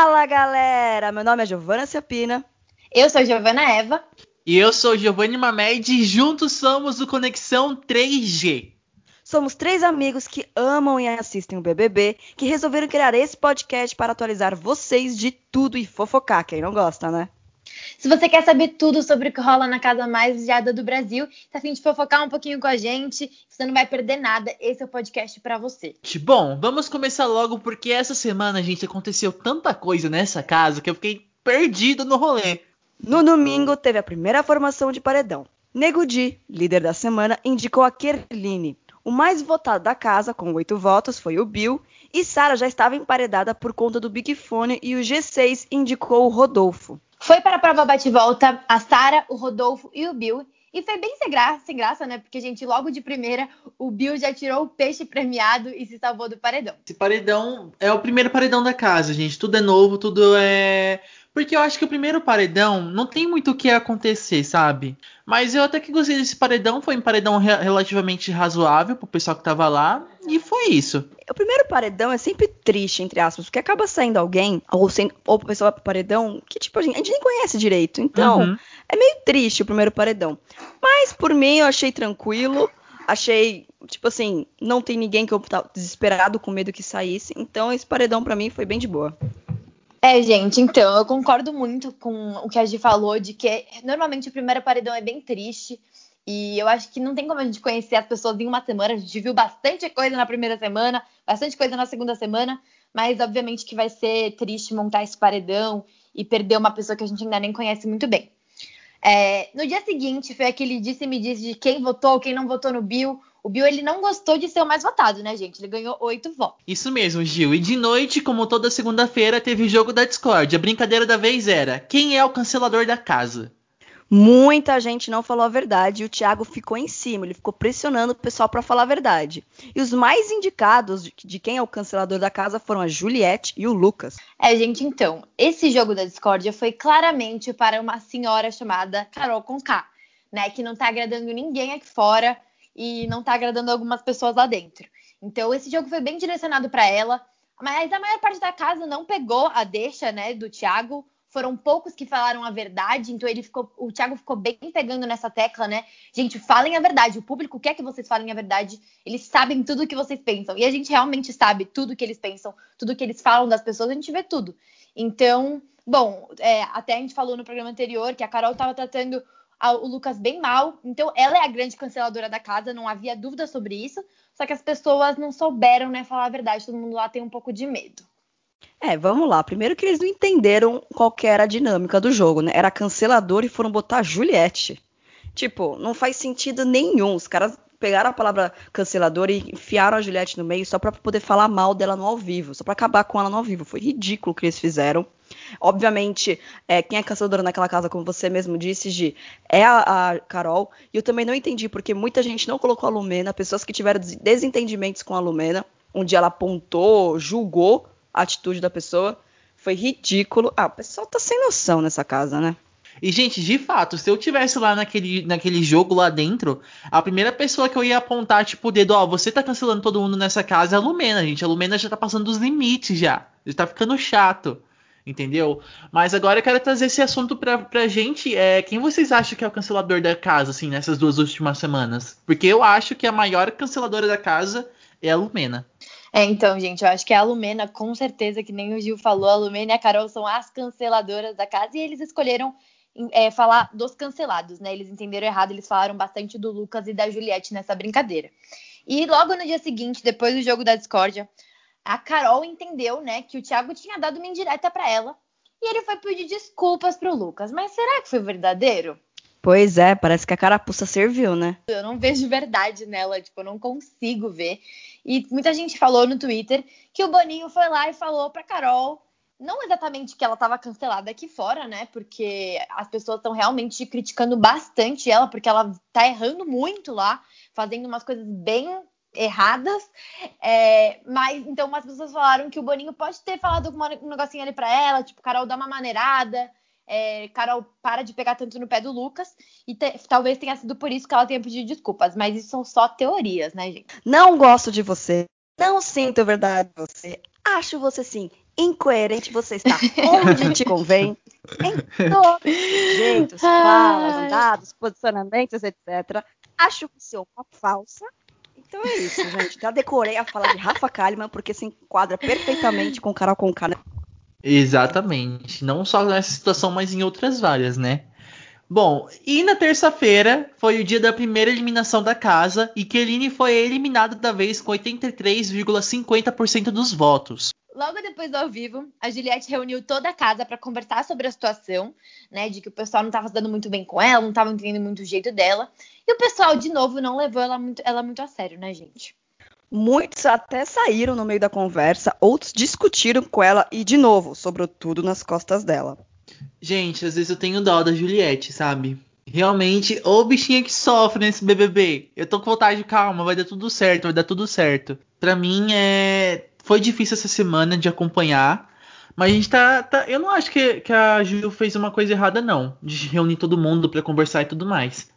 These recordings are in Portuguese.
Fala galera, meu nome é Giovana Ciapina. Eu sou Giovana Eva. E eu sou Giovanni Mamed e juntos somos o Conexão 3G. Somos três amigos que amam e assistem o BBB, que resolveram criar esse podcast para atualizar vocês de tudo e fofocar, quem não gosta, né? Se você quer saber tudo sobre o que rola na casa mais vigiada do Brasil, tá afim de fofocar um pouquinho com a gente, você não vai perder nada, esse é o podcast para você. Bom, vamos começar logo porque essa semana, gente, aconteceu tanta coisa nessa casa que eu fiquei perdido no rolê. No domingo, teve a primeira formação de paredão. Nego Di, líder da semana, indicou a Kerline. O mais votado da casa, com oito votos, foi o Bill, e Sara já estava emparedada por conta do Big Fone e o G6 indicou o Rodolfo. Foi para a prova bate-volta a Sara, o Rodolfo e o Bill. E foi bem sem graça, sem graça, né? Porque, gente, logo de primeira, o Bill já tirou o peixe premiado e se salvou do paredão. Esse paredão é o primeiro paredão da casa, gente. Tudo é novo, tudo é porque eu acho que o primeiro paredão não tem muito o que acontecer, sabe? Mas eu até que gostei desse paredão, foi um paredão re relativamente razoável pro pessoal que tava lá, e foi isso. O primeiro paredão é sempre triste, entre aspas, porque acaba saindo alguém, ou, sem, ou pessoa pro paredão, que tipo, a gente, a gente nem conhece direito. Então, uhum. é meio triste o primeiro paredão. Mas por mim eu achei tranquilo. Achei, tipo assim, não tem ninguém que eu tava desesperado com medo que saísse. Então esse paredão para mim foi bem de boa. É, gente, então, eu concordo muito com o que a Gi falou, de que normalmente o primeiro paredão é bem triste. E eu acho que não tem como a gente conhecer as pessoas em uma semana. A gente viu bastante coisa na primeira semana, bastante coisa na segunda semana, mas obviamente que vai ser triste montar esse paredão e perder uma pessoa que a gente ainda nem conhece muito bem. É, no dia seguinte, foi aquele disse-me-disse de quem votou, quem não votou no Bill. O Bill ele não gostou de ser o mais votado, né, gente? Ele ganhou oito votos. Isso mesmo, Gil. E de noite, como toda segunda-feira, teve o jogo da Discord. A brincadeira da vez era: quem é o cancelador da casa? Muita gente não falou a verdade e o Thiago ficou em cima, ele ficou pressionando o pessoal para falar a verdade. E os mais indicados de, de, quem é o cancelador da casa foram a Juliette e o Lucas. É, gente, então, esse jogo da discórdia foi claramente para uma senhora chamada Carol Conká, né, que não tá agradando ninguém aqui fora e não tá agradando algumas pessoas lá dentro. Então, esse jogo foi bem direcionado para ela, mas a maior parte da casa não pegou a deixa, né, do Thiago foram poucos que falaram a verdade, então ele ficou, o Thiago ficou bem pegando nessa tecla, né? Gente, falem a verdade. O público quer que vocês falem a verdade. Eles sabem tudo o que vocês pensam. E a gente realmente sabe tudo o que eles pensam, tudo o que eles falam das pessoas, a gente vê tudo. Então, bom, é, até a gente falou no programa anterior que a Carol estava tratando o Lucas bem mal. Então, ela é a grande canceladora da casa, não havia dúvida sobre isso. Só que as pessoas não souberam, né, falar a verdade. Todo mundo lá tem um pouco de medo. É, vamos lá. Primeiro que eles não entenderam qual era a dinâmica do jogo, né? Era cancelador e foram botar Juliette. Tipo, não faz sentido nenhum. Os caras pegaram a palavra cancelador e enfiaram a Juliette no meio só para poder falar mal dela no ao vivo, só para acabar com ela no ao vivo. Foi ridículo o que eles fizeram. Obviamente, é, quem é canceladora naquela casa, como você mesmo disse, Gi, é a, a, Carol. E eu também não entendi porque muita gente não colocou a Lumena, pessoas que tiveram desentendimentos com a Lumena, onde ela apontou, julgou a atitude da pessoa. Foi ridículo. Ah, o pessoal tá sem noção nessa casa, né? E, gente, de fato, se eu tivesse lá naquele, naquele jogo lá dentro, a primeira pessoa que eu ia apontar, tipo, o dedo, ó, você tá cancelando todo mundo nessa casa é a Lumena, gente. A Lumena já tá passando dos limites já. Já tá ficando chato. Entendeu? Mas agora eu quero trazer esse assunto pra, pra gente. É, quem vocês acham que é o cancelador da casa, assim, nessas duas últimas semanas? Porque eu acho que a maior canceladora da casa é a Lumena. É, então, gente, eu acho que a Lumena, com certeza, que nem o Gil falou, a Lumena e a Carol são as canceladoras da casa e eles escolheram é, falar dos cancelados, né? Eles entenderam errado, eles falaram bastante do Lucas e da Juliette nessa brincadeira. E logo no dia seguinte, depois do jogo da discórdia, a Carol entendeu, né, que o Thiago tinha dado uma indireta para ela e ele foi pedir desculpas pro Lucas. Mas será que foi verdadeiro? Pois é, parece que a carapuça serviu, né? Eu não vejo verdade nela, tipo, eu não consigo ver. E muita gente falou no Twitter que o Boninho foi lá e falou pra Carol, não exatamente que ela estava cancelada aqui fora, né? Porque as pessoas estão realmente criticando bastante ela, porque ela tá errando muito lá, fazendo umas coisas bem erradas. É, mas então umas pessoas falaram que o Boninho pode ter falado algum negocinho ali pra ela, tipo, Carol dá uma maneirada é, Carol para de pegar tanto no pé do Lucas e te, talvez tenha sido por isso que ela tenha pedido desculpas, mas isso são só teorias, né, gente? Não gosto de você, não sinto verdade de você, Acho você sim incoerente, você está onde te convém, em todos os jeitos, falas, andados, posicionamentos, etc. Acho você uma falsa. Então é isso, gente. Já decorei a fala de Rafa Kalimann porque se enquadra perfeitamente com Carol Conká. Né? Exatamente. Não só nessa situação, mas em outras várias, né? Bom, e na terça-feira foi o dia da primeira eliminação da casa e Keline foi eliminada da vez com 83,50% dos votos. Logo depois do ao vivo, a Juliette reuniu toda a casa para conversar sobre a situação, né, de que o pessoal não estava dando muito bem com ela, não estava entendendo muito o jeito dela, e o pessoal de novo não levou ela muito, ela muito a sério, né, gente? Muitos até saíram no meio da conversa, outros discutiram com ela e de novo sobrou tudo nas costas dela. Gente, às vezes eu tenho dó da Juliette, sabe? Realmente, ô bichinha que sofre nesse BBB. Eu tô com vontade de calma, vai dar tudo certo, vai dar tudo certo. Pra mim é foi difícil essa semana de acompanhar. Mas a gente tá. tá eu não acho que, que a Ju fez uma coisa errada, não. De reunir todo mundo para conversar e tudo mais.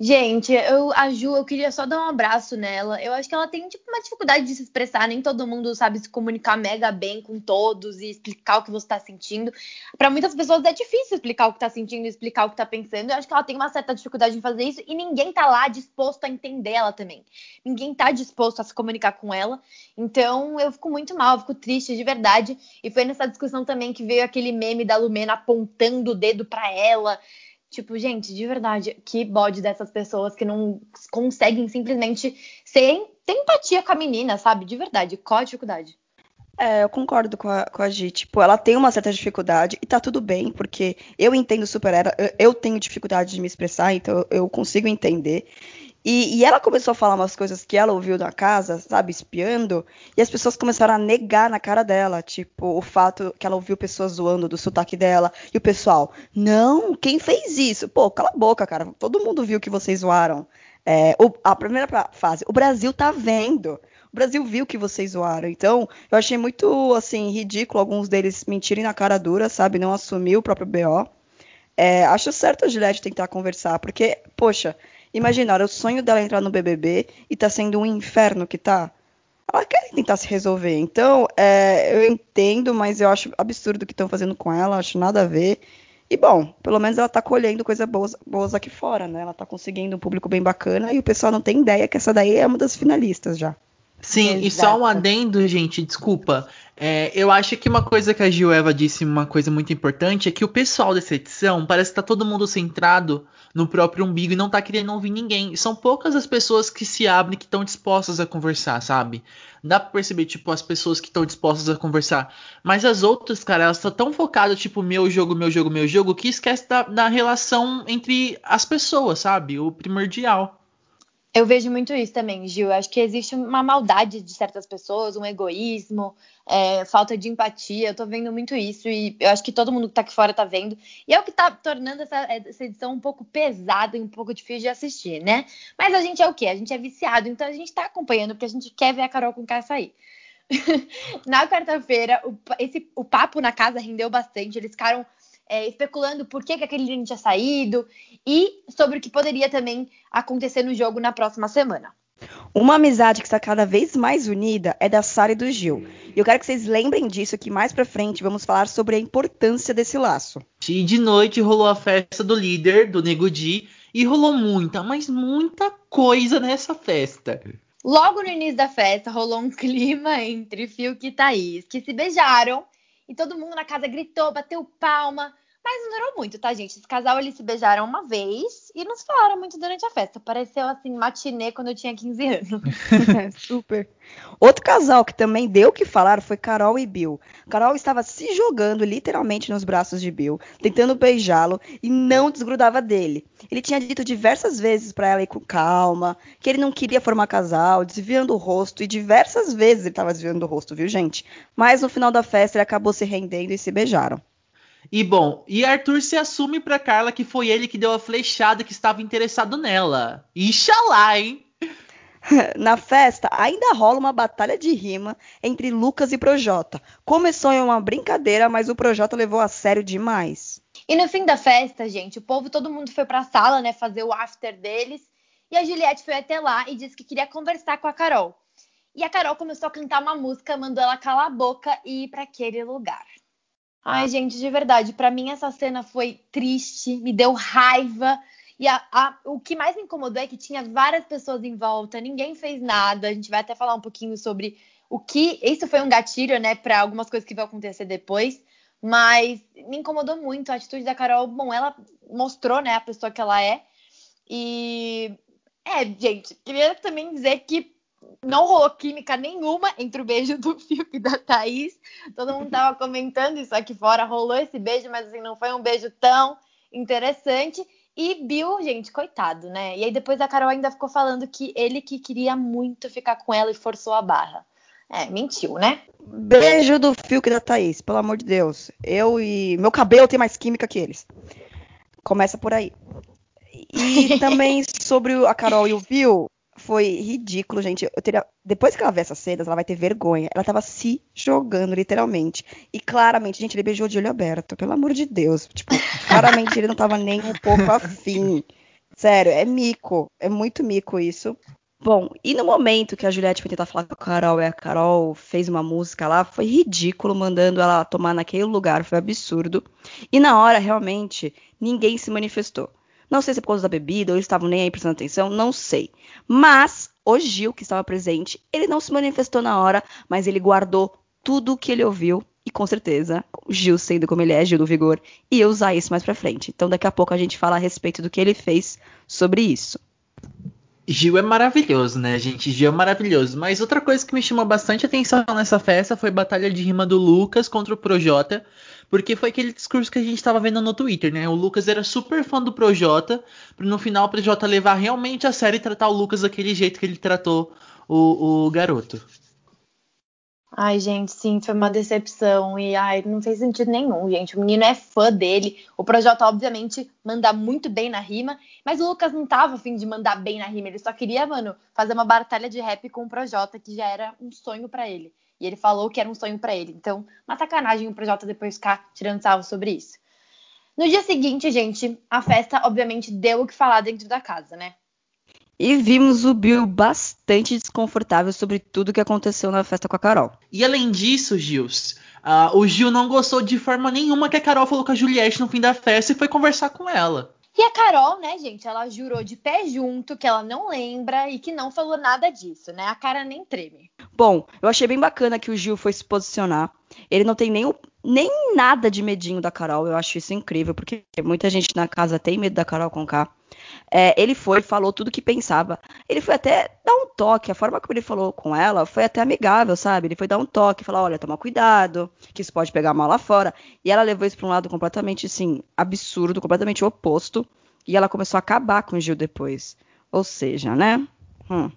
Gente, eu, a Ju, eu queria só dar um abraço nela. Eu acho que ela tem tipo, uma dificuldade de se expressar. Nem todo mundo sabe se comunicar mega bem com todos e explicar o que você está sentindo. Para muitas pessoas é difícil explicar o que está sentindo e explicar o que está pensando. Eu acho que ela tem uma certa dificuldade em fazer isso e ninguém tá lá disposto a entender ela também. Ninguém tá disposto a se comunicar com ela. Então eu fico muito mal, fico triste de verdade. E foi nessa discussão também que veio aquele meme da Lumena apontando o dedo para ela. Tipo, gente, de verdade, que bode dessas pessoas que não conseguem simplesmente ser, ter empatia com a menina, sabe? De verdade, qual a dificuldade? É, eu concordo com a, com a Gi. Tipo, ela tem uma certa dificuldade e tá tudo bem, porque eu entendo super ela, eu, eu tenho dificuldade de me expressar, então eu consigo entender. E, e, ela começou a falar umas coisas que ela ouviu na casa, sabe, espiando, e as pessoas começaram a negar na cara dela, tipo, o fato que ela ouviu pessoas zoando do sotaque dela, e o pessoal, não, quem fez isso? Pô, cala a boca, cara, todo mundo viu que vocês zoaram. É, o, a primeira fase, o Brasil tá vendo. O Brasil viu que vocês zoaram. Então, eu achei muito, assim, ridículo alguns deles mentirem na cara dura, sabe? Não assumir o próprio BO. É, acho certo a Gillette tentar conversar, porque, poxa, Imagina, era o sonho dela entrar no BBB e tá sendo um inferno que tá. Ela quer tentar se resolver. Então, é, eu entendo, mas eu acho absurdo o que estão fazendo com ela, acho nada a ver. E bom, pelo menos ela tá colhendo coisas boas, boas aqui fora, né? Ela tá conseguindo um público bem bacana e o pessoal não tem ideia que essa daí é uma das finalistas já. Sim, Exato. e só um adendo, gente, desculpa. É, eu acho que uma coisa que a Gil Eva disse, uma coisa muito importante, é que o pessoal dessa edição parece que tá todo mundo centrado no próprio umbigo e não tá querendo ouvir ninguém. São poucas as pessoas que se abrem que estão dispostas a conversar, sabe? Dá pra perceber, tipo, as pessoas que estão dispostas a conversar. Mas as outras, cara, elas estão tão focadas, tipo, meu jogo, meu jogo, meu jogo, que esquece da, da relação entre as pessoas, sabe? O primordial. Eu vejo muito isso também, Gil. Acho que existe uma maldade de certas pessoas, um egoísmo, é, falta de empatia. Eu tô vendo muito isso e eu acho que todo mundo que tá aqui fora tá vendo. E é o que tá tornando essa, essa edição um pouco pesada e um pouco difícil de assistir, né? Mas a gente é o quê? A gente é viciado, então a gente tá acompanhando porque a gente quer ver a Carol com cara sair. na quarta-feira, o, esse, o papo na casa rendeu bastante. Eles ficaram é, especulando por que, que aquele Lino tinha saído e sobre o que poderia também acontecer no jogo na próxima semana. Uma amizade que está cada vez mais unida é da Sara e do Gil. E eu quero que vocês lembrem disso que mais pra frente vamos falar sobre a importância desse laço. E de noite rolou a festa do líder, do Nego Di, e rolou muita, mas muita coisa nessa festa. Logo no início da festa rolou um clima entre Fiuk e Thaís, que se beijaram e todo mundo na casa gritou, bateu palma. Mas não durou muito, tá, gente? Esse casal, eles se beijaram uma vez e não se falaram muito durante a festa. Pareceu, assim, matinê quando eu tinha 15 anos. Super. Outro casal que também deu o que falar foi Carol e Bill. Carol estava se jogando literalmente nos braços de Bill, tentando beijá-lo e não desgrudava dele. Ele tinha dito diversas vezes para ela ir com calma, que ele não queria formar casal, desviando o rosto, e diversas vezes ele estava desviando o rosto, viu, gente? Mas no final da festa ele acabou se rendendo e se beijaram. E bom, e Arthur se assume pra Carla que foi ele que deu a flechada que estava interessado nela. Ixalá, hein? Na festa, ainda rola uma batalha de rima entre Lucas e Projota. Começou em uma brincadeira, mas o Projota levou a sério demais. E no fim da festa, gente, o povo, todo mundo foi pra sala, né, fazer o after deles. E a Juliette foi até lá e disse que queria conversar com a Carol. E a Carol começou a cantar uma música, mandou ela calar a boca e ir para aquele lugar. Ai, gente, de verdade, para mim essa cena foi triste, me deu raiva. E a, a, o que mais me incomodou é que tinha várias pessoas em volta, ninguém fez nada. A gente vai até falar um pouquinho sobre o que. Isso foi um gatilho, né, para algumas coisas que vão acontecer depois. Mas me incomodou muito a atitude da Carol. Bom, ela mostrou, né, a pessoa que ela é. E. É, gente, queria também dizer que não rolou química nenhuma entre o beijo do Fiuk e da Thaís. Todo mundo tava comentando isso aqui fora. Rolou esse beijo, mas assim, não foi um beijo tão interessante. E Bill, gente, coitado, né? E aí depois a Carol ainda ficou falando que ele que queria muito ficar com ela e forçou a barra. É, mentiu, né? Beijo do Fiuk e da Thaís, pelo amor de Deus. Eu e. Meu cabelo tem mais química que eles. Começa por aí. E também sobre a Carol e o Bill, foi ridículo, gente. Eu teria... Depois que ela ver essas cenas, ela vai ter vergonha. Ela tava se jogando, literalmente. E claramente, gente, ele beijou de olho aberto, pelo amor de Deus. Tipo, claramente ele não tava nem um pouco afim. Sério, é mico. É muito mico isso. Bom, e no momento que a Juliette foi tentar falar com a Carol e a Carol fez uma música lá, foi ridículo mandando ela tomar naquele lugar, foi absurdo. E na hora, realmente, ninguém se manifestou. Não sei se é por causa da bebida ou eles estavam nem aí prestando atenção, não sei. Mas o Gil, que estava presente, ele não se manifestou na hora, mas ele guardou tudo o que ele ouviu e com certeza, Gil sendo como ele é, Gil do Vigor, ia usar isso mais pra frente. Então daqui a pouco a gente fala a respeito do que ele fez sobre isso. Gil é maravilhoso, né, gente? Gil é maravilhoso. Mas outra coisa que me chamou bastante atenção nessa festa foi a batalha de rima do Lucas contra o Projota. Porque foi aquele discurso que a gente tava vendo no Twitter, né? O Lucas era super fã do Projota, pra no final o Projota levar realmente a sério e tratar o Lucas daquele jeito que ele tratou o, o garoto. Ai, gente, sim, foi uma decepção. E ai, não fez sentido nenhum, gente. O menino é fã dele. O Projota, obviamente, manda muito bem na rima. Mas o Lucas não tava afim de mandar bem na rima. Ele só queria, mano, fazer uma batalha de rap com o Projota, que já era um sonho para ele. E ele falou que era um sonho para ele. Então, uma sacanagem o Projota depois ficar tirando salvo sobre isso. No dia seguinte, gente, a festa obviamente deu o que falar dentro da casa, né? E vimos o Bill bastante desconfortável sobre tudo que aconteceu na festa com a Carol. E além disso, Gils, uh, o Gil não gostou de forma nenhuma que a Carol falou com a Juliette no fim da festa e foi conversar com ela. E a Carol, né, gente, ela jurou de pé junto que ela não lembra e que não falou nada disso, né? A cara nem treme. Bom, eu achei bem bacana que o Gil foi se posicionar. Ele não tem nem, o, nem nada de medinho da Carol. Eu acho isso incrível, porque muita gente na casa tem medo da Carol com K. É, ele foi, falou tudo o que pensava. Ele foi até dar um toque. A forma como ele falou com ela foi até amigável, sabe? Ele foi dar um toque, falar: olha, toma cuidado, que isso pode pegar mal lá fora. E ela levou isso para um lado completamente, assim, absurdo, completamente oposto. E ela começou a acabar com o Gil depois. Ou seja, né? Hum.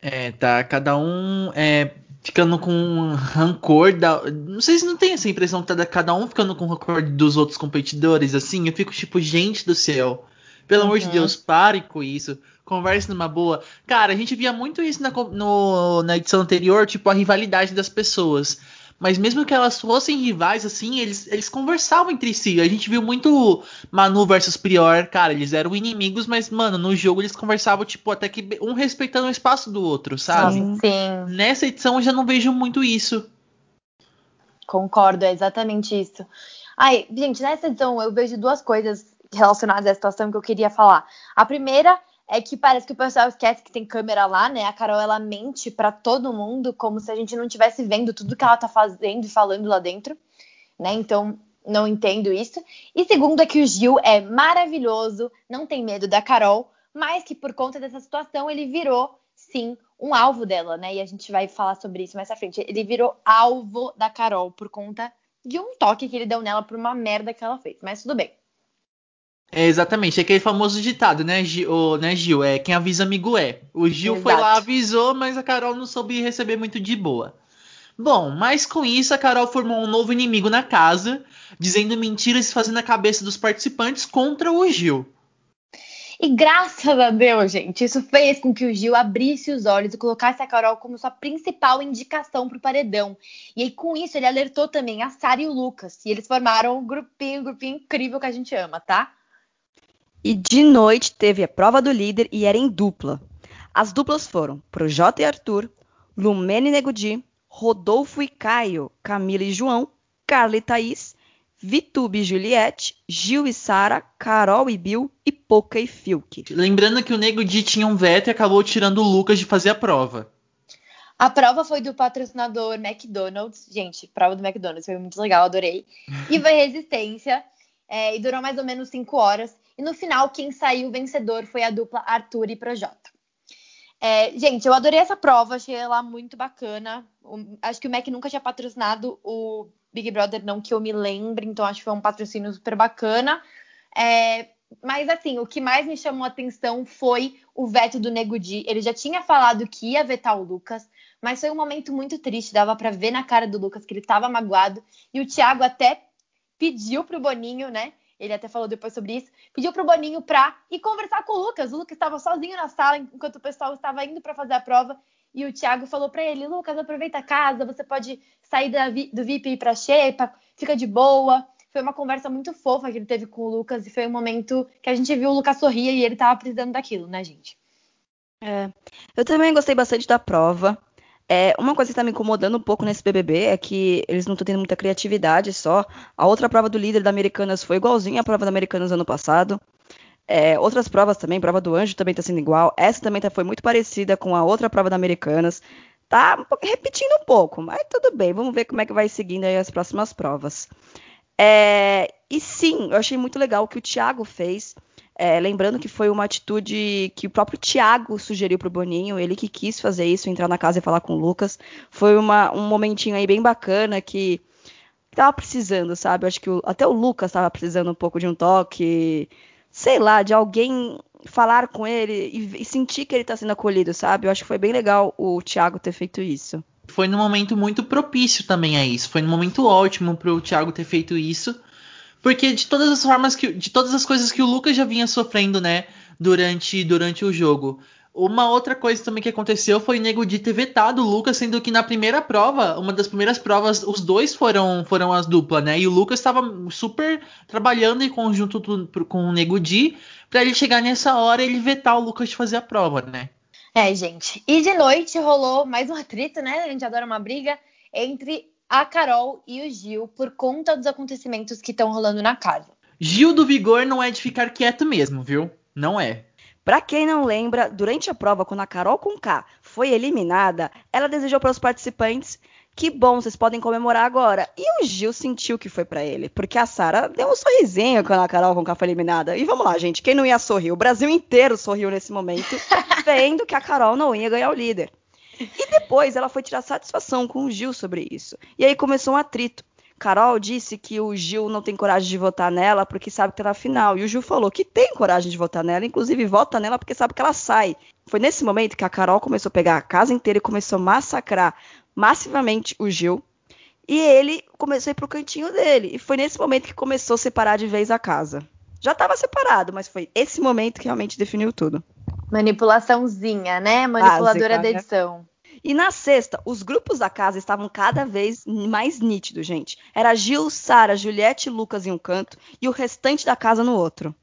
É, tá. Cada um é, ficando com rancor da. Não sei se não tem essa impressão que tá cada um ficando com rancor dos outros competidores, assim. Eu fico tipo, gente do céu. Pelo uhum. amor de. Deus, pare com isso. Converse numa boa. Cara, a gente via muito isso na, no, na edição anterior, tipo, a rivalidade das pessoas. Mas mesmo que elas fossem rivais, assim, eles, eles conversavam entre si. A gente viu muito Manu versus Prior, cara, eles eram inimigos, mas, mano, no jogo eles conversavam, tipo, até que um respeitando o espaço do outro, sabe? Sim. Sim. Nessa edição eu já não vejo muito isso. Concordo, é exatamente isso. Ai, gente, nessa edição eu vejo duas coisas relacionadas à situação que eu queria falar. A primeira é que parece que o pessoal esquece que tem câmera lá, né? A Carol ela mente para todo mundo como se a gente não estivesse vendo tudo que ela tá fazendo e falando lá dentro, né? Então, não entendo isso. E segundo é que o Gil é maravilhoso, não tem medo da Carol, mas que por conta dessa situação ele virou sim um alvo dela, né? E a gente vai falar sobre isso mais à frente. Ele virou alvo da Carol por conta de um toque que ele deu nela por uma merda que ela fez. Mas tudo bem. É exatamente, é aquele famoso ditado, né, Gil, né, Gil? É quem avisa amigo é. O Gil Exato. foi lá, avisou, mas a Carol não soube receber muito de boa. Bom, mas com isso a Carol formou um novo inimigo na casa, dizendo mentiras e fazendo a cabeça dos participantes contra o Gil. E graças a Deus, gente, isso fez com que o Gil abrisse os olhos e colocasse a Carol como sua principal indicação pro paredão. E aí, com isso, ele alertou também a Sara e o Lucas. E eles formaram um grupinho, um grupinho incrível que a gente ama, tá? E de noite teve a prova do líder e era em dupla. As duplas foram Projota e Arthur, Lumene Negudi, Rodolfo e Caio, Camila e João, Carla e Thaís, Vitube e Juliette, Gil e Sara, Carol e Bill e Poca e Filk. Lembrando que o Nego Di tinha um veto e acabou tirando o Lucas de fazer a prova. A prova foi do patrocinador McDonald's. Gente, prova do McDonald's foi muito legal, adorei. E foi resistência. É, e durou mais ou menos cinco horas. E no final, quem saiu vencedor foi a dupla Arthur e Projota. É, gente, eu adorei essa prova, achei ela muito bacana. O, acho que o Mac nunca tinha patrocinado o Big Brother, não que eu me lembre, então acho que foi um patrocínio super bacana. É, mas assim, o que mais me chamou a atenção foi o veto do Nego Di. Ele já tinha falado que ia vetar o Lucas, mas foi um momento muito triste, dava para ver na cara do Lucas que ele estava magoado. E o Thiago até pediu pro Boninho, né? Ele até falou depois sobre isso. Pediu pro Boninho pra ir conversar com o Lucas. O Lucas estava sozinho na sala enquanto o pessoal estava indo para fazer a prova. E o Thiago falou para ele: Lucas, aproveita a casa, você pode sair do VIP e ir pra Xepa, fica de boa. Foi uma conversa muito fofa que ele teve com o Lucas e foi um momento que a gente viu o Lucas sorrir e ele tava precisando daquilo, né, gente? É. Eu também gostei bastante da prova. É, uma coisa que está me incomodando um pouco nesse BBB é que eles não estão tendo muita criatividade só. A outra prova do líder da Americanas foi igualzinha à prova da Americanas ano passado. É, outras provas também, prova do Anjo também está sendo igual. Essa também tá, foi muito parecida com a outra prova da Americanas. Tá repetindo um pouco, mas tudo bem. Vamos ver como é que vai seguindo aí as próximas provas. É, e sim, eu achei muito legal o que o Thiago fez. É, lembrando que foi uma atitude que o próprio Thiago sugeriu para o Boninho, ele que quis fazer isso, entrar na casa e falar com o Lucas. Foi uma, um momentinho aí bem bacana que tava precisando, sabe? Acho que o, até o Lucas estava precisando um pouco de um toque, sei lá, de alguém falar com ele e, e sentir que ele está sendo acolhido, sabe? Eu acho que foi bem legal o Thiago ter feito isso. Foi num momento muito propício também a isso. Foi num momento ótimo para o Thiago ter feito isso porque de todas as formas que. De todas as coisas que o Lucas já vinha sofrendo, né? Durante, durante o jogo. Uma outra coisa também que aconteceu foi o Nego de ter vetado o Lucas, sendo que na primeira prova, uma das primeiras provas, os dois foram, foram as duplas, né? E o Lucas estava super trabalhando em conjunto com o Nego Di, pra ele chegar nessa hora e ele vetar o Lucas de fazer a prova, né? É, gente. E de noite rolou mais um atrito, né? A gente adora uma briga entre a Carol e o Gil por conta dos acontecimentos que estão rolando na casa. Gil do Vigor não é de ficar quieto mesmo, viu? Não é. Para quem não lembra, durante a prova, quando a Carol com K foi eliminada, ela desejou para os participantes que bom, vocês podem comemorar agora. E o Gil sentiu que foi para ele, porque a Sara deu um sorrisinho quando a Carol com K foi eliminada. E vamos lá, gente, quem não ia sorrir? O Brasil inteiro sorriu nesse momento, vendo que a Carol não ia ganhar o líder. E depois ela foi tirar satisfação com o Gil sobre isso. E aí começou um atrito. Carol disse que o Gil não tem coragem de votar nela porque sabe que tá na final. E o Gil falou que tem coragem de votar nela, inclusive vota nela porque sabe que ela sai. Foi nesse momento que a Carol começou a pegar a casa inteira e começou a massacrar massivamente o Gil. E ele começou a ir pro cantinho dele. E foi nesse momento que começou a separar de vez a casa. Já estava separado, mas foi esse momento que realmente definiu tudo. Manipulaçãozinha, né? Manipuladora Básica, da né? edição. E na sexta, os grupos da casa estavam cada vez mais nítidos, gente. Era Gil, Sara, Juliette e Lucas em um canto e o restante da casa no outro.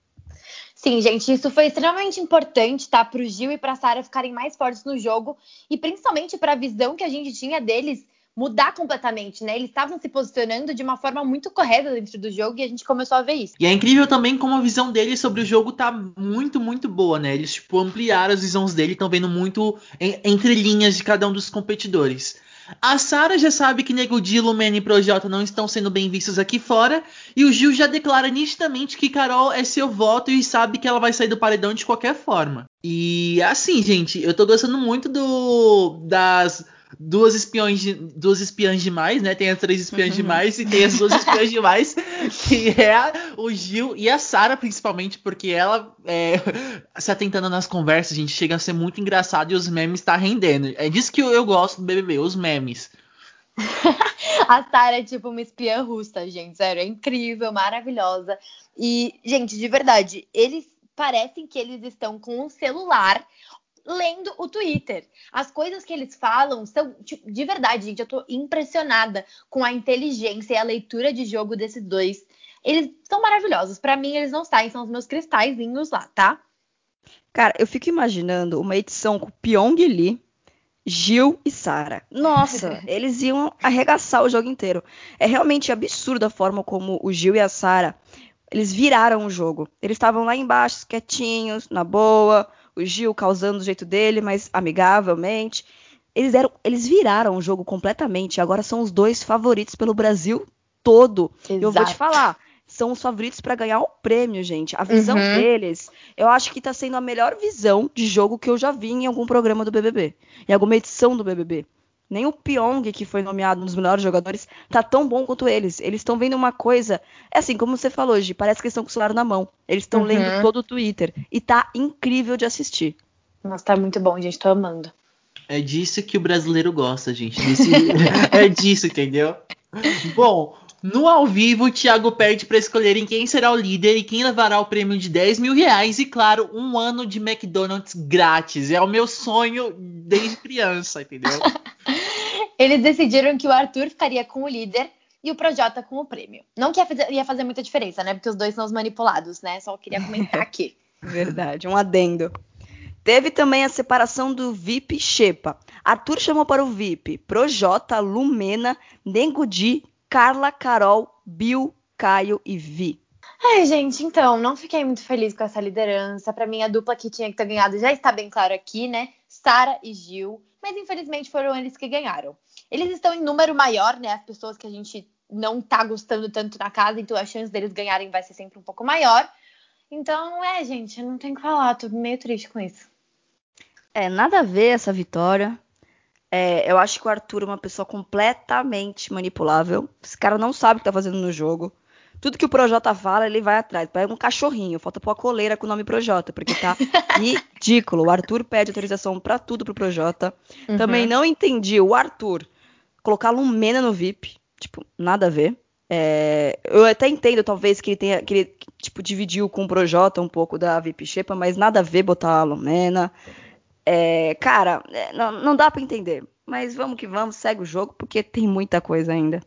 Sim, gente, isso foi extremamente importante, tá? Para o Gil e para a Sara ficarem mais fortes no jogo e principalmente para a visão que a gente tinha deles mudar completamente, né? Eles estavam se posicionando de uma forma muito correta dentro do jogo e a gente começou a ver isso. E é incrível também como a visão deles sobre o jogo tá muito, muito boa, né? Eles, tipo, ampliaram as visões dele, estão vendo muito entre linhas de cada um dos competidores. A Sara já sabe que Nego Lumene e Projota não estão sendo bem vistos aqui fora. E o Gil já declara nitidamente que Carol é seu voto e sabe que ela vai sair do paredão de qualquer forma. E assim, gente, eu tô gostando muito do das duas espiões de, duas espiãs demais, né? Tem as três espiãs uhum. demais e tem as duas espiãs demais, que é o Gil e a Sara, principalmente, porque ela é, se atentando nas conversas, gente, chega a ser muito engraçado e os memes tá rendendo. É disso que eu, eu gosto do BBB, os memes. a Sara é tipo uma espiã russa, gente, sério, é incrível, maravilhosa. E, gente, de verdade, eles parecem que eles estão com um celular lendo o Twitter. As coisas que eles falam são, tipo, de verdade, gente, eu tô impressionada com a inteligência e a leitura de jogo desses dois. Eles são maravilhosos. Para mim, eles não saem, são os meus cristalzinhos lá, tá? Cara, eu fico imaginando uma edição com Pyong Lee, Gil e Sara. Nossa, eles iam arregaçar o jogo inteiro. É realmente absurda a forma como o Gil e a Sara eles viraram o jogo. Eles estavam lá embaixo, quietinhos, na boa, o Gil causando do jeito dele, mas amigavelmente. Eles, eram, eles viraram o jogo completamente. Agora são os dois favoritos pelo Brasil todo. Exato. Eu vou te falar, são os favoritos para ganhar o prêmio, gente. A visão Uhum. deles, eu acho que tá sendo a melhor visão de jogo que eu já vi em algum programa do BBB, em alguma edição do BBB. Nem o Pyong, que foi nomeado um dos melhores jogadores, tá tão bom quanto eles. Eles estão vendo uma coisa. É assim, como você falou hoje, parece que eles estão com o celular na mão. Eles estão Uhum. lendo todo o Twitter. E tá incrível de assistir. Nossa, tá muito bom, gente. Tô amando. É disso que o brasileiro gosta, gente. Desse- é disso, entendeu? Bom, no ao vivo, o Thiago perde para escolherem quem será o líder e quem levará o prêmio de 10 mil reais e, claro, um ano de McDonald's grátis. É o meu sonho desde criança, entendeu? Eles decidiram que o Arthur ficaria com o líder e o Projota com o prêmio. Não que ia fazer, ia fazer muita diferença, né? Porque os dois são os manipulados, né? Só queria comentar aqui. Verdade, um adendo. Teve também a separação do VIP e Xepa. Arthur chamou para o VIP Projota, Lumena, Nego Di, Carla, Carol, Bill, Caio e Vi. Ai, gente, então, não fiquei muito feliz com essa liderança. Pra mim, a dupla que tinha que ter ganhado já está bem claro aqui, né? Sara e Gil. Mas infelizmente foram eles que ganharam. Eles estão em número maior, né? As pessoas que a gente não tá gostando tanto na casa, então a chance deles ganharem vai ser sempre um pouco maior. Então, é, gente, não tem o que falar, tô meio triste com isso. É, nada a ver essa vitória. É, eu acho que o Arthur é uma pessoa completamente manipulável. Esse cara não sabe o que tá fazendo no jogo. Tudo que o Projota fala, ele vai atrás. Pega um cachorrinho, falta pôr a coleira com o nome Projota, porque tá ridículo. O Arthur pede autorização pra tudo pro Projota. Uhum. Também não entendi o Arthur colocar Lumena no VIP. Tipo, nada a ver. É, eu até entendo, talvez, que ele tenha. Que ele, tipo, dividiu com o Projota um pouco da VIP Xepa, mas nada a ver botar a Lumena. É, cara, é, não, não dá pra entender. Mas vamos que vamos, segue o jogo, porque tem muita coisa ainda.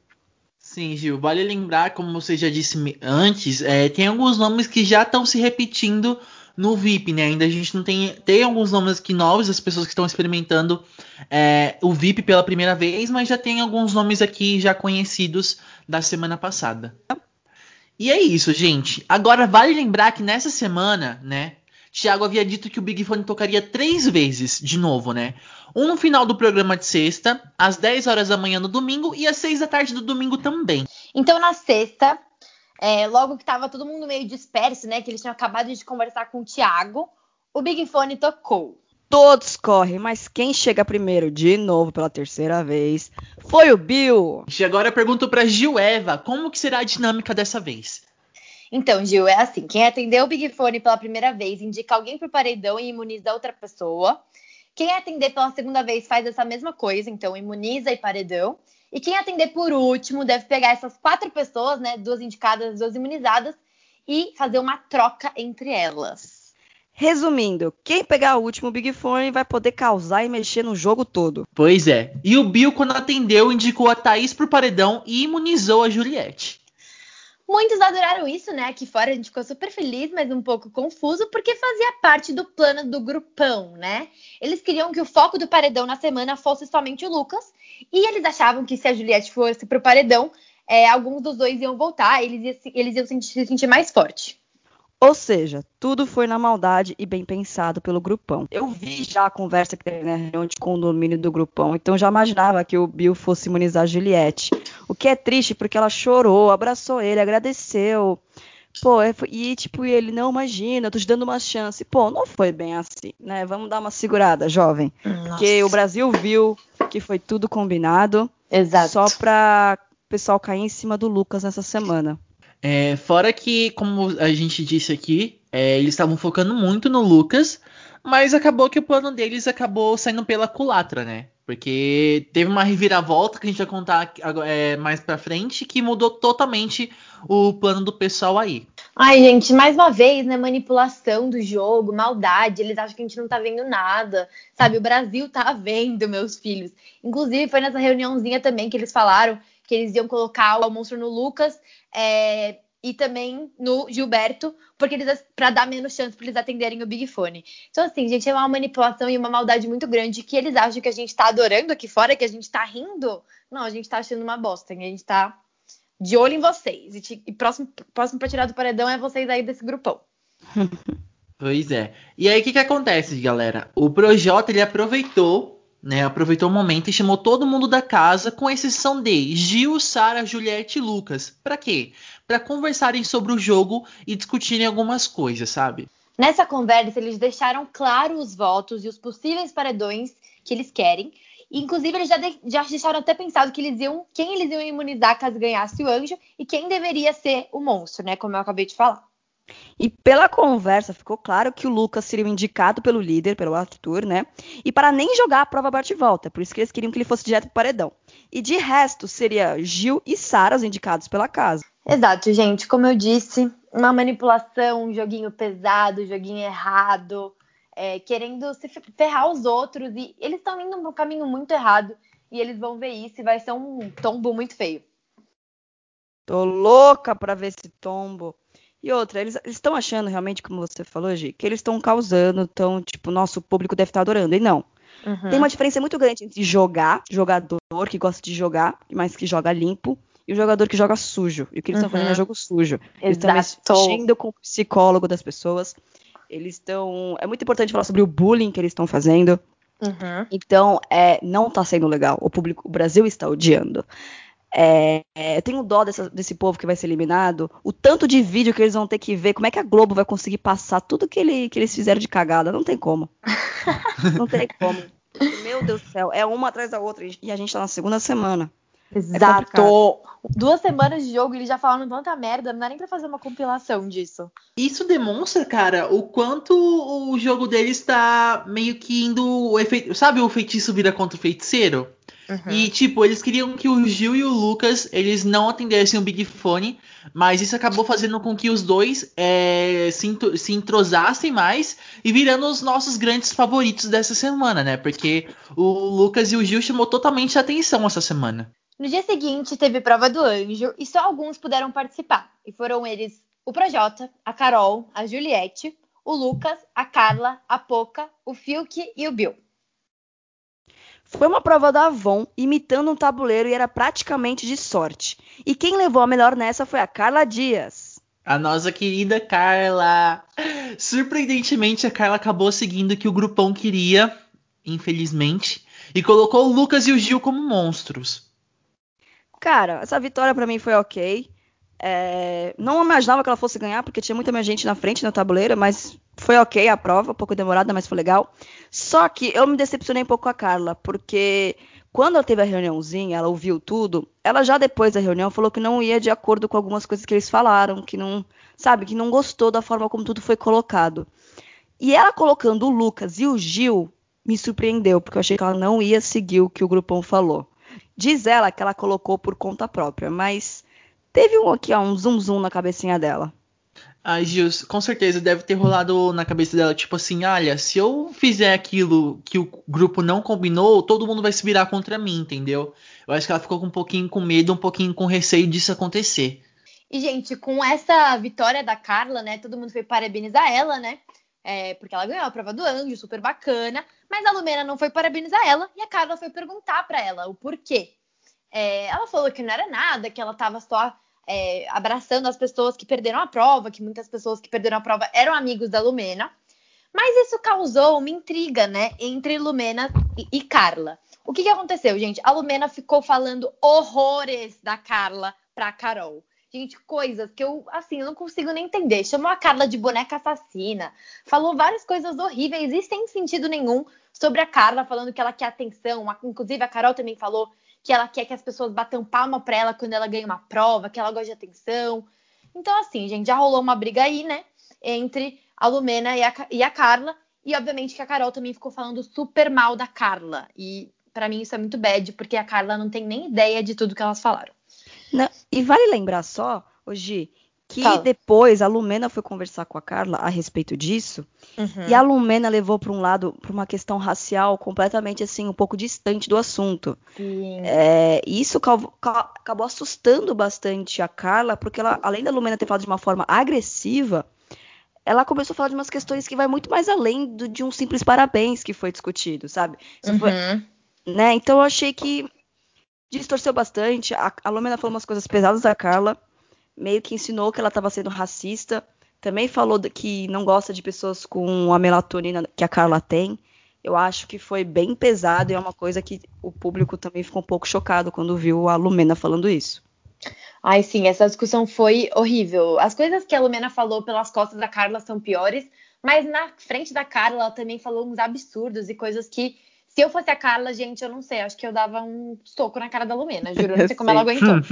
Sim, Gil, vale lembrar, como você já disse antes, é, tem alguns nomes que já estão se repetindo no VIP, né? Ainda a gente não tem. Tem alguns nomes aqui novos, as pessoas que estão experimentando é, o VIP pela primeira vez, mas já tem alguns nomes aqui já conhecidos da semana passada. E é isso, gente. Agora vale lembrar que nessa semana, né? Thiago havia dito que o Big Fone tocaria três vezes de novo, né? Um no final do programa de sexta, às 10 horas da manhã no domingo e às 6 da tarde do domingo também. Então, na sexta, é, logo que tava todo mundo meio disperso, né? Que eles tinham acabado de conversar com o Thiago, o Big Fone tocou. Todos correm, mas quem chega primeiro de novo pela terceira vez foi o Bill. E agora eu pergunto pra Gil Eva, como que será a dinâmica dessa vez? Então, Gil, é assim: quem atendeu o Big Fone pela primeira vez indica alguém pro paredão e imuniza outra pessoa. Quem atender pela segunda vez faz essa mesma coisa, então imuniza e paredão. E quem atender por último deve pegar essas quatro pessoas, né? Duas indicadas, duas imunizadas, e fazer uma troca entre elas. Resumindo, quem pegar o último Big Fone vai poder causar e mexer no jogo todo. Pois é. E o Bill, quando atendeu, indicou a Thaís pro paredão e imunizou a Juliette. Muitos adoraram isso, né? Aqui fora a gente ficou super feliz, mas um pouco confuso, porque fazia parte do plano do grupão, né? Eles queriam que o foco do paredão na semana fosse somente o Lucas, e eles achavam que se a Juliette fosse pro paredão, é, alguns dos dois iam voltar, eles, eles iam se sentir mais forte. Ou seja, tudo foi na maldade e bem pensado pelo grupão. Eu vi já a conversa que teve na reunião de condomínio do grupão, então já imaginava que o Bill fosse imunizar a Juliette. O que é triste porque ela chorou, abraçou ele, agradeceu. Pô, é- e tipo, ele, não imagina, eu tô te dando uma chance. Pô, não foi bem assim, né? Vamos dar uma segurada, jovem. Porque o Brasil viu que foi tudo combinado Exato. só pra o pessoal cair em cima do Lucas nessa semana. É, fora que, como a gente disse aqui, é, eles estavam focando muito no Lucas, mas acabou que o plano deles acabou saindo pela culatra, né? Porque teve uma reviravolta que a gente vai contar é, mais pra frente que mudou totalmente o plano do pessoal aí. Ai, gente, mais uma vez, né? Manipulação do jogo, maldade. Eles acham que a gente não tá vendo nada. Sabe, o Brasil tá vendo, meus filhos. Inclusive, foi nessa reuniãozinha também que eles falaram que eles iam colocar o monstro no Lucas. É, e também no Gilberto, porque eles para dar menos chance para eles atenderem o Big Fone. Então assim, gente, é uma manipulação e uma maldade muito grande que eles acham que a gente tá adorando aqui fora, que a gente tá rindo. Não, a gente tá achando uma bosta, e a gente tá de olho em vocês. E, te, e próximo próximo para tirar do paredão é vocês aí desse grupão. pois é. E aí o que que acontece, galera? O Projota ele aproveitou né, aproveitou o momento e chamou todo mundo da casa, com exceção de Gil, Sara, Juliette e Lucas. Para quê? Para conversarem sobre o jogo e discutirem algumas coisas, sabe? Nessa conversa, eles deixaram claro os votos e os possíveis paredões que eles querem. inclusive, eles já, de, já deixaram até pensado que eles iam, quem eles iam imunizar caso ganhasse o anjo e quem deveria ser o monstro, né? Como eu acabei de falar. E pela conversa ficou claro que o Lucas seria o indicado pelo líder, pelo Arthur, né? E para nem jogar a prova bate-volta, por isso que eles queriam que ele fosse direto pro paredão. E de resto, seria Gil e Sara os indicados pela casa. Exato, gente. Como eu disse, uma manipulação, um joguinho pesado, um joguinho errado, é, querendo se ferrar os outros. E eles estão indo um caminho muito errado. E eles vão ver isso e vai ser um tombo muito feio. Tô louca pra ver esse tombo. E outra, eles estão achando realmente, como você falou, Gi, que eles estão causando, então, tipo, nosso público deve estar adorando. E não. Uhum. Tem uma diferença muito grande entre jogar, jogador que gosta de jogar, mas que joga limpo, e o jogador que joga sujo. E o que eles estão uhum. fazendo é jogo sujo. Eles estão mexendo com o psicólogo das pessoas. Eles estão. É muito importante falar sobre o bullying que eles estão fazendo. Uhum. Então, é, não está sendo legal. O público, o Brasil está odiando. É, é, eu tenho dó dessa, desse povo que vai ser eliminado. O tanto de vídeo que eles vão ter que ver, como é que a Globo vai conseguir passar tudo que, ele, que eles fizeram de cagada? Não tem como. Não tem como. Meu Deus do céu, é uma atrás da outra. E a gente tá na segunda semana. É Exato. É Duas semanas de jogo e eles já falaram tanta merda, não dá nem pra fazer uma compilação disso. Isso demonstra, cara, o quanto o jogo deles tá meio que indo. Sabe o feitiço vira contra o feiticeiro? Uhum. E, tipo, eles queriam que o Gil e o Lucas, eles não atendessem o Big Fone, mas isso acabou fazendo com que os dois é, se, se entrosassem mais e virando os nossos grandes favoritos dessa semana, né? Porque o Lucas e o Gil chamou totalmente a atenção essa semana. No dia seguinte, teve prova do anjo e só alguns puderam participar. E foram eles o Projota, a Carol, a Juliette, o Lucas, a Carla, a Poca, o Fiuk e o Bill. Foi uma prova da Avon, imitando um tabuleiro e era praticamente de sorte. E quem levou a melhor nessa foi a Carla Dias. A nossa querida Carla. Surpreendentemente, a Carla acabou seguindo o que o grupão queria, infelizmente, e colocou o Lucas e o Gil como monstros. Cara, essa vitória para mim foi ok. É, não imaginava que ela fosse ganhar, porque tinha muita mais gente na frente na tabuleira, mas foi ok a prova, um pouco demorada, mas foi legal. Só que eu me decepcionei um pouco com a Carla, porque quando ela teve a reuniãozinha, ela ouviu tudo, ela já depois da reunião falou que não ia de acordo com algumas coisas que eles falaram, que não, sabe, que não gostou da forma como tudo foi colocado. E ela colocando o Lucas e o Gil me surpreendeu, porque eu achei que ela não ia seguir o que o grupão falou. Diz ela que ela colocou por conta própria, mas teve um aqui, ó, um zoom zoom na cabecinha dela. A Gil, com certeza deve ter rolado na cabeça dela, tipo assim, olha, se eu fizer aquilo que o grupo não combinou, todo mundo vai se virar contra mim, entendeu? Eu acho que ela ficou com um pouquinho com medo, um pouquinho com receio disso acontecer. E, gente, com essa vitória da Carla, né, todo mundo foi parabenizar ela, né? É, porque ela ganhou a prova do anjo, super bacana. Mas a Lumena não foi parabenizar ela e a Carla foi perguntar para ela o porquê. É, ela falou que não era nada, que ela tava só é, abraçando as pessoas que perderam a prova, que muitas pessoas que perderam a prova eram amigos da Lumena. Mas isso causou uma intriga, né, entre Lumena e, e Carla. O que, que aconteceu, gente? A Lumena ficou falando horrores da Carla pra Carol. Gente, coisas que eu, assim, não consigo nem entender. Chamou a Carla de boneca assassina. Falou várias coisas horríveis e sem sentido nenhum sobre a Carla, falando que ela quer atenção. Inclusive, a Carol também falou que ela quer que as pessoas batam palma pra ela quando ela ganha uma prova, que ela gosta de atenção. Então, assim, gente, já rolou uma briga aí, né? Entre a Lumena e a, e a Carla. E, obviamente, que a Carol também ficou falando super mal da Carla. E, para mim, isso é muito bad, porque a Carla não tem nem ideia de tudo que elas falaram. Não, e vale lembrar só, hoje, que Calma. depois a Lumena foi conversar com a Carla a respeito disso, uhum. e a Lumena levou para um lado, para uma questão racial completamente assim, um pouco distante do assunto. É, e isso acabou, acabou assustando bastante a Carla, porque ela, além da Lumena ter falado de uma forma agressiva, ela começou a falar de umas questões que vai muito mais além do, de um simples parabéns que foi discutido, sabe? Uhum. Foi, né? Então eu achei que distorceu bastante. A, a Lumena falou umas coisas pesadas da Carla meio que ensinou que ela estava sendo racista. Também falou que não gosta de pessoas com a melatonina que a Carla tem. Eu acho que foi bem pesado e é uma coisa que o público também ficou um pouco chocado quando viu a Lumena falando isso. Ai, sim, essa discussão foi horrível. As coisas que a Lumena falou pelas costas da Carla são piores, mas na frente da Carla ela também falou uns absurdos e coisas que, se eu fosse a Carla, gente, eu não sei, acho que eu dava um soco na cara da Lumena. Juro, eu não sei como ela aguentou.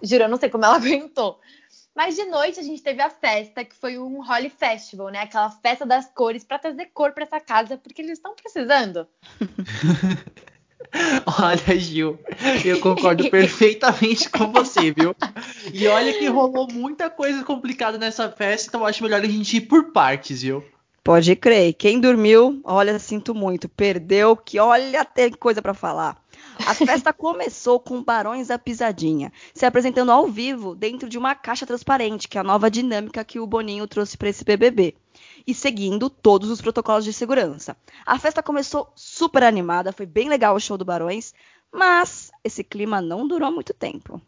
Juro, eu não sei como ela aguentou. Mas de noite a gente teve a festa, que foi um Holly Festival, né? Aquela festa das cores para trazer cor para essa casa, porque eles estão precisando. Olha, Gil, eu concordo perfeitamente com você, viu? E olha que rolou muita coisa complicada nessa festa, então eu acho melhor a gente ir por partes, viu? Pode crer. Quem dormiu, olha, sinto muito. Perdeu, que olha, tem coisa para falar. A festa começou com Barões da Pisadinha, se apresentando ao vivo dentro de uma caixa transparente, que é a nova dinâmica que o Boninho trouxe para esse BBB, e seguindo todos os protocolos de segurança. A festa começou super animada, foi bem legal o show do Barões, mas esse clima não durou muito tempo.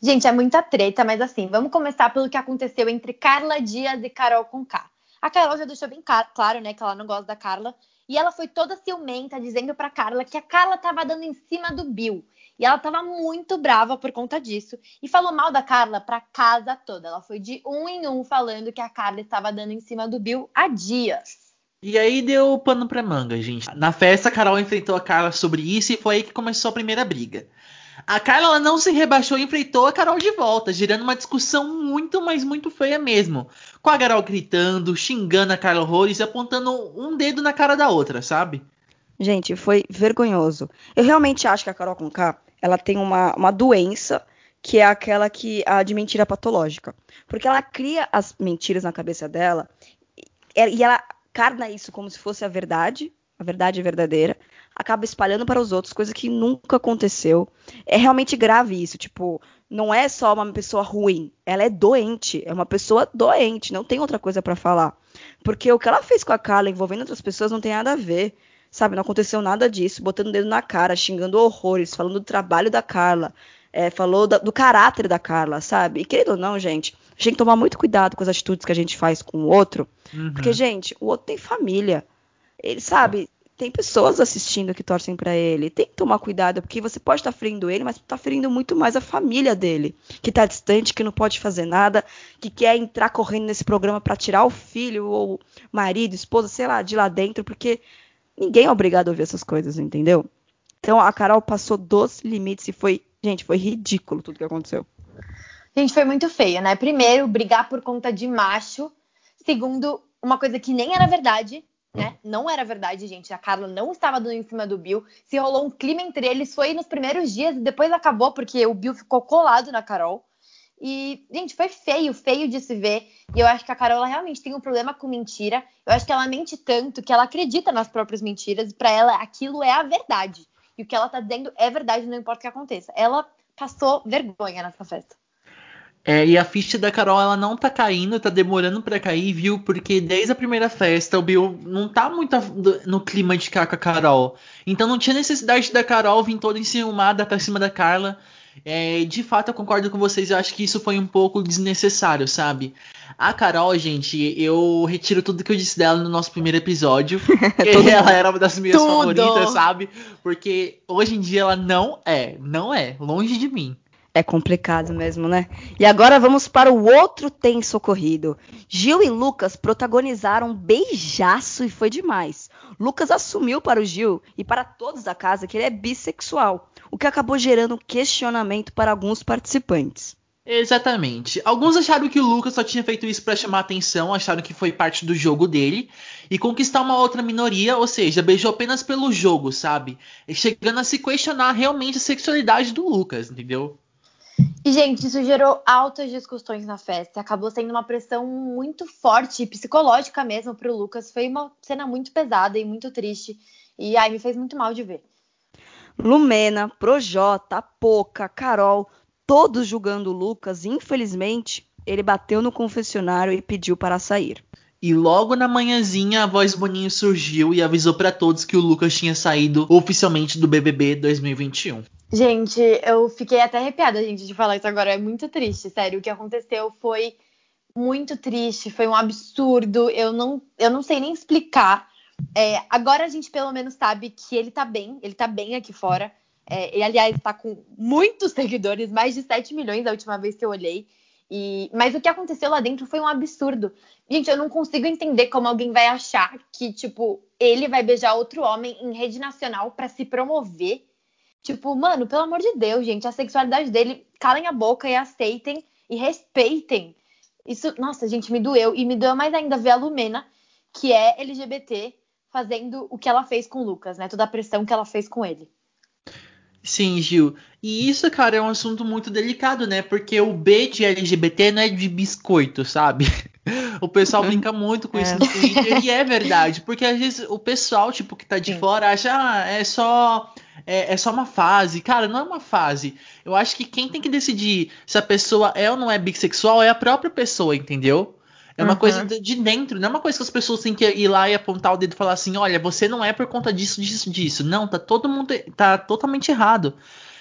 Gente, é muita treta, mas assim, vamos começar pelo que aconteceu entre Carla Dias e Carol Conká. A Carol já deixou bem claro, né, que ela não gosta da Carla, e ela foi toda ciumenta, dizendo pra Carla que a Carla tava dando em cima do Bill. E ela tava muito brava por conta disso. E falou mal da Carla pra casa toda. Ela foi de um em um falando que a Carla estava dando em cima do Bill há dias. E aí deu pano pra manga, gente. Na festa, a Carol enfrentou a Carla sobre isso e foi aí que começou a primeira briga. A Carla não se rebaixou e enfrentou a Carol de volta, gerando uma discussão muito, mas muito feia mesmo. Com a Carol gritando, xingando a Carla horrores e apontando um dedo na cara da outra, sabe? Gente, foi vergonhoso. Eu realmente acho que a Carol Conká, ela tem uma, uma doença que é aquela que a de mentira patológica. Porque ela cria as mentiras na cabeça dela e ela carna isso como se fosse a verdade, a verdade verdadeira, acaba espalhando para os outros, coisa que nunca aconteceu. É realmente grave isso, tipo, não é só uma pessoa ruim, ela é doente, é uma pessoa doente, não tem outra coisa para falar. Porque o que ela fez com a Carla envolvendo outras pessoas não tem nada a ver. Sabe, não aconteceu nada disso, botando o dedo na cara, xingando horrores, falando do trabalho da Carla, é, falou da, do caráter da Carla, sabe? E querido ou não, gente, a gente tem que tomar muito cuidado com as atitudes que a gente faz com o outro, uhum. porque, gente, o outro tem família. Ele sabe, tem pessoas assistindo que torcem para ele. Tem que tomar cuidado, porque você pode estar tá ferindo ele, mas está ferindo muito mais a família dele, que está distante, que não pode fazer nada, que quer entrar correndo nesse programa para tirar o filho ou marido, esposa, sei lá, de lá dentro, porque ninguém é obrigado a ouvir essas coisas, entendeu? Então a Carol passou dos limites e foi, gente, foi ridículo tudo que aconteceu. Gente, foi muito feio, né? Primeiro, brigar por conta de macho. Segundo, uma coisa que nem era verdade, né? Não era verdade, gente. A Carla não estava dando em cima do Bill. Se rolou um clima entre eles, foi nos primeiros dias e depois acabou, porque o Bill ficou colado na Carol. E, gente, foi feio, feio de se ver. E eu acho que a Carol realmente tem um problema com mentira. Eu acho que ela mente tanto que ela acredita nas próprias mentiras e para ela aquilo é a verdade. E o que ela tá dizendo é verdade, não importa o que aconteça. Ela passou vergonha nessa festa. É, e a ficha da Carol, ela não tá caindo, tá demorando para cair, viu? Porque desde a primeira festa, o Bill não tá muito no clima de ficar com a Carol. Então não tinha necessidade da Carol vir toda enciumada pra cima da Carla. É, de fato, eu concordo com vocês, eu acho que isso foi um pouco desnecessário, sabe? A Carol, gente, eu retiro tudo que eu disse dela no nosso primeiro episódio. ela era uma das minhas tudo. favoritas, sabe? Porque hoje em dia ela não é, não é, longe de mim. É complicado mesmo, né? E agora vamos para o outro tenso ocorrido. Gil e Lucas protagonizaram um beijaço e foi demais. Lucas assumiu para o Gil e para todos da casa que ele é bissexual, o que acabou gerando questionamento para alguns participantes. Exatamente. Alguns acharam que o Lucas só tinha feito isso para chamar atenção, acharam que foi parte do jogo dele e conquistar uma outra minoria, ou seja, beijou apenas pelo jogo, sabe? Chegando a se questionar realmente a sexualidade do Lucas, entendeu? E, gente, isso gerou altas discussões na festa. Acabou sendo uma pressão muito forte, psicológica mesmo, pro Lucas. Foi uma cena muito pesada e muito triste. E ai, me fez muito mal de ver. Lumena, Projota, Poca, Carol, todos julgando o Lucas. Infelizmente, ele bateu no confessionário e pediu para sair. E logo na manhãzinha a voz Boninho surgiu e avisou para todos que o Lucas tinha saído oficialmente do BBB 2021. Gente, eu fiquei até arrepiada, gente, de falar isso agora. É muito triste, sério. O que aconteceu foi muito triste, foi um absurdo. Eu não, eu não sei nem explicar. É, agora a gente pelo menos sabe que ele tá bem, ele tá bem aqui fora. É, ele, aliás, tá com muitos seguidores, mais de 7 milhões da última vez que eu olhei. E, mas o que aconteceu lá dentro foi um absurdo. Gente, eu não consigo entender como alguém vai achar que, tipo, ele vai beijar outro homem em rede nacional para se promover Tipo, mano, pelo amor de Deus, gente, a sexualidade dele, calem a boca e aceitem e respeitem. Isso, nossa, gente, me doeu. E me doeu mais ainda ver a Lumena, que é LGBT, fazendo o que ela fez com o Lucas, né? Toda a pressão que ela fez com ele. Sim, Gil. E isso, cara, é um assunto muito delicado, né? Porque o B de LGBT não é de biscoito, sabe? O pessoal brinca muito com é. isso no Twitter e é verdade, porque às vezes o pessoal, tipo, que tá de Sim. fora acha, ah, é só é, é, só uma fase. Cara, não é uma fase. Eu acho que quem tem que decidir se a pessoa é ou não é bissexual é a própria pessoa, entendeu? É uma uhum. coisa de dentro, não é uma coisa que as pessoas têm que ir lá e apontar o dedo e falar assim: olha, você não é por conta disso, disso, disso. Não, tá todo mundo. tá totalmente errado.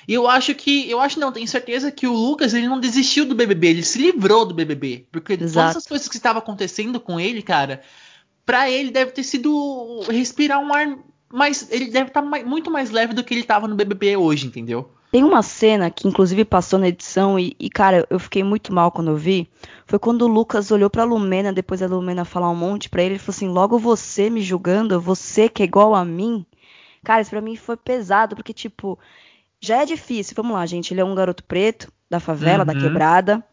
E eu acho que. Eu acho não, tenho certeza que o Lucas ele não desistiu do BBB, ele se livrou do BBB. Porque Exato. todas as coisas que estavam acontecendo com ele, cara, pra ele deve ter sido respirar um ar mas ele deve estar tá muito mais leve do que ele estava no BBB hoje, entendeu? Tem uma cena que inclusive passou na edição e, e, cara, eu fiquei muito mal quando eu vi. Foi quando o Lucas olhou pra Lumena, depois da Lumena falar um monte pra ele, ele falou assim: logo você me julgando, você que é igual a mim. Cara, isso pra mim foi pesado, porque, tipo, já é difícil. Vamos lá, gente. Ele é um garoto preto, da favela, uhum. da quebrada,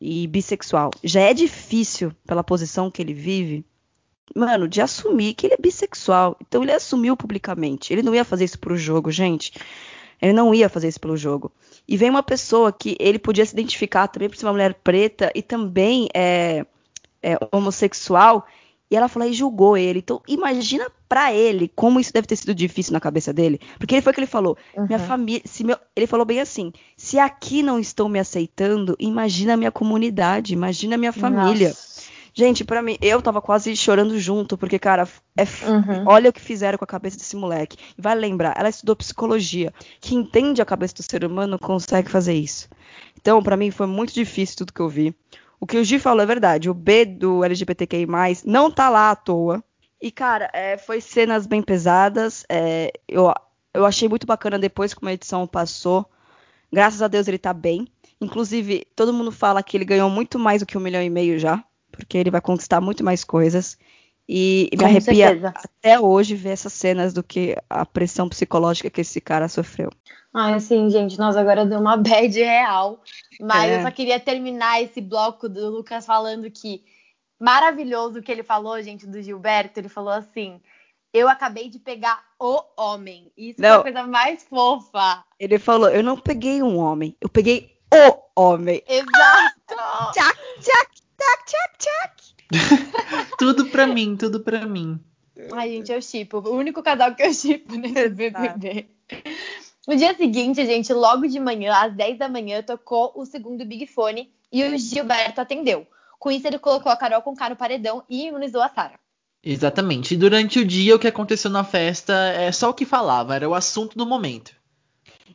e bissexual. Já é difícil pela posição que ele vive mano, de assumir que ele é bissexual. Então ele assumiu publicamente. Ele não ia fazer isso pro jogo, gente. Ele não ia fazer isso pelo jogo. E vem uma pessoa que ele podia se identificar também por ser uma mulher preta e também é, é homossexual. E ela falou e julgou ele. Então, imagina para ele como isso deve ter sido difícil na cabeça dele. Porque ele foi o que ele falou. Uhum. Minha família. Meu, ele falou bem assim: se aqui não estão me aceitando, imagina a minha comunidade, imagina a minha família. Nossa. Gente, para mim, eu tava quase chorando junto, porque, cara, é, uhum. olha o que fizeram com a cabeça desse moleque. Vai lembrar, ela estudou psicologia. Quem entende a cabeça do ser humano consegue fazer isso. Então, para mim, foi muito difícil tudo que eu vi. O que o Gi falou é verdade. O B do LGBTQI, não tá lá à toa. E, cara, é, foi cenas bem pesadas. É, eu, eu achei muito bacana depois como a edição passou. Graças a Deus ele tá bem. Inclusive, todo mundo fala que ele ganhou muito mais do que um milhão e meio já porque ele vai conquistar muito mais coisas. E, me arrepia certeza. até hoje ver essas cenas do que a pressão psicológica que esse cara sofreu. Ah, sim, gente, nós agora deu uma bad real. Mas é. eu só queria terminar esse bloco do Lucas falando que maravilhoso o que ele falou, gente, do Gilberto. Ele falou assim: Eu acabei de pegar o homem. Isso não. é a coisa mais fofa. Ele falou: Eu não peguei um homem, eu peguei o homem. Exato! tchac, tchac, Tac, tchac, tchac. tudo pra mim, tudo pra mim. Ai, gente, eu chipo. O único casal que eu chipo nesse BBB. No dia seguinte, gente, logo de manhã, às 10 da manhã, tocou o segundo Big Fone e o Gilberto atendeu. Com isso, ele colocou a Carol com K no paredão e imunizou a Sara. Exatamente. E durante o dia, o que aconteceu na festa é só o que falava, era o assunto do momento.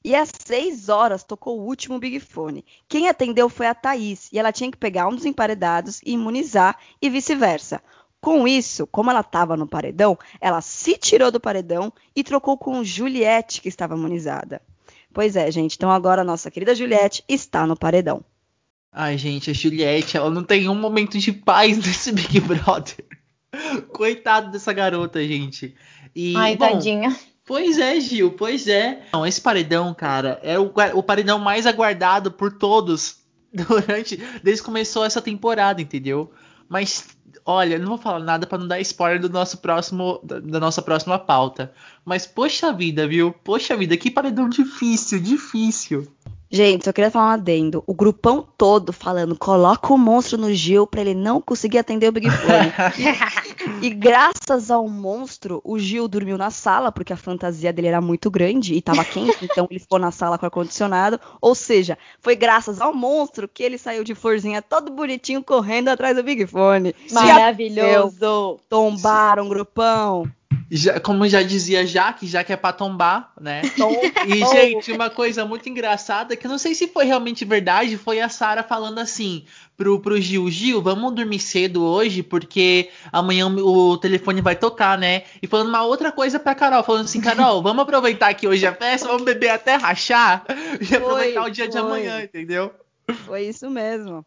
E às seis horas tocou o último Big Fone. Quem atendeu foi a Thaís, e ela tinha que pegar um dos emparedados e imunizar, e vice-versa. Com isso, como ela estava no paredão, ela se tirou do paredão e trocou com Juliette, que estava imunizada. Pois é, gente, então agora a nossa querida Juliette está no paredão. Ai, gente, a Juliette, ela não tem um momento de paz nesse Big Brother. Coitado dessa garota, gente. E, Ai, bom, tadinha. Pois é, Gil, pois é. Não, esse paredão, cara, é o, o paredão mais aguardado por todos durante desde que começou essa temporada, entendeu? Mas olha, não vou falar nada para não dar spoiler do nosso próximo da, da, nossa próxima pauta. Mas poxa vida, viu? Poxa vida, que paredão difícil, difícil. Gente, só queria falar um adendo. O grupão todo falando, coloca o monstro no Gil pra ele não conseguir atender o Big Fone. e graças ao monstro, o Gil dormiu na sala, porque a fantasia dele era muito grande e tava quente, então ele ficou na sala com ar-condicionado. Ou seja, foi graças ao monstro que ele saiu de florzinha todo bonitinho correndo atrás do Big Fone. Maravilhoso! Tombaram grupão. Já, como já dizia Jaque, já que é pra tombar, né? E, gente, uma coisa muito engraçada, que eu não sei se foi realmente verdade, foi a Sara falando assim pro, pro Gil, Gil, vamos dormir cedo hoje, porque amanhã o telefone vai tocar, né? E falando uma outra coisa pra Carol, falando assim, Carol, vamos aproveitar que hoje é festa, vamos beber até rachar e foi, aproveitar o dia foi. de amanhã, entendeu? Foi isso mesmo.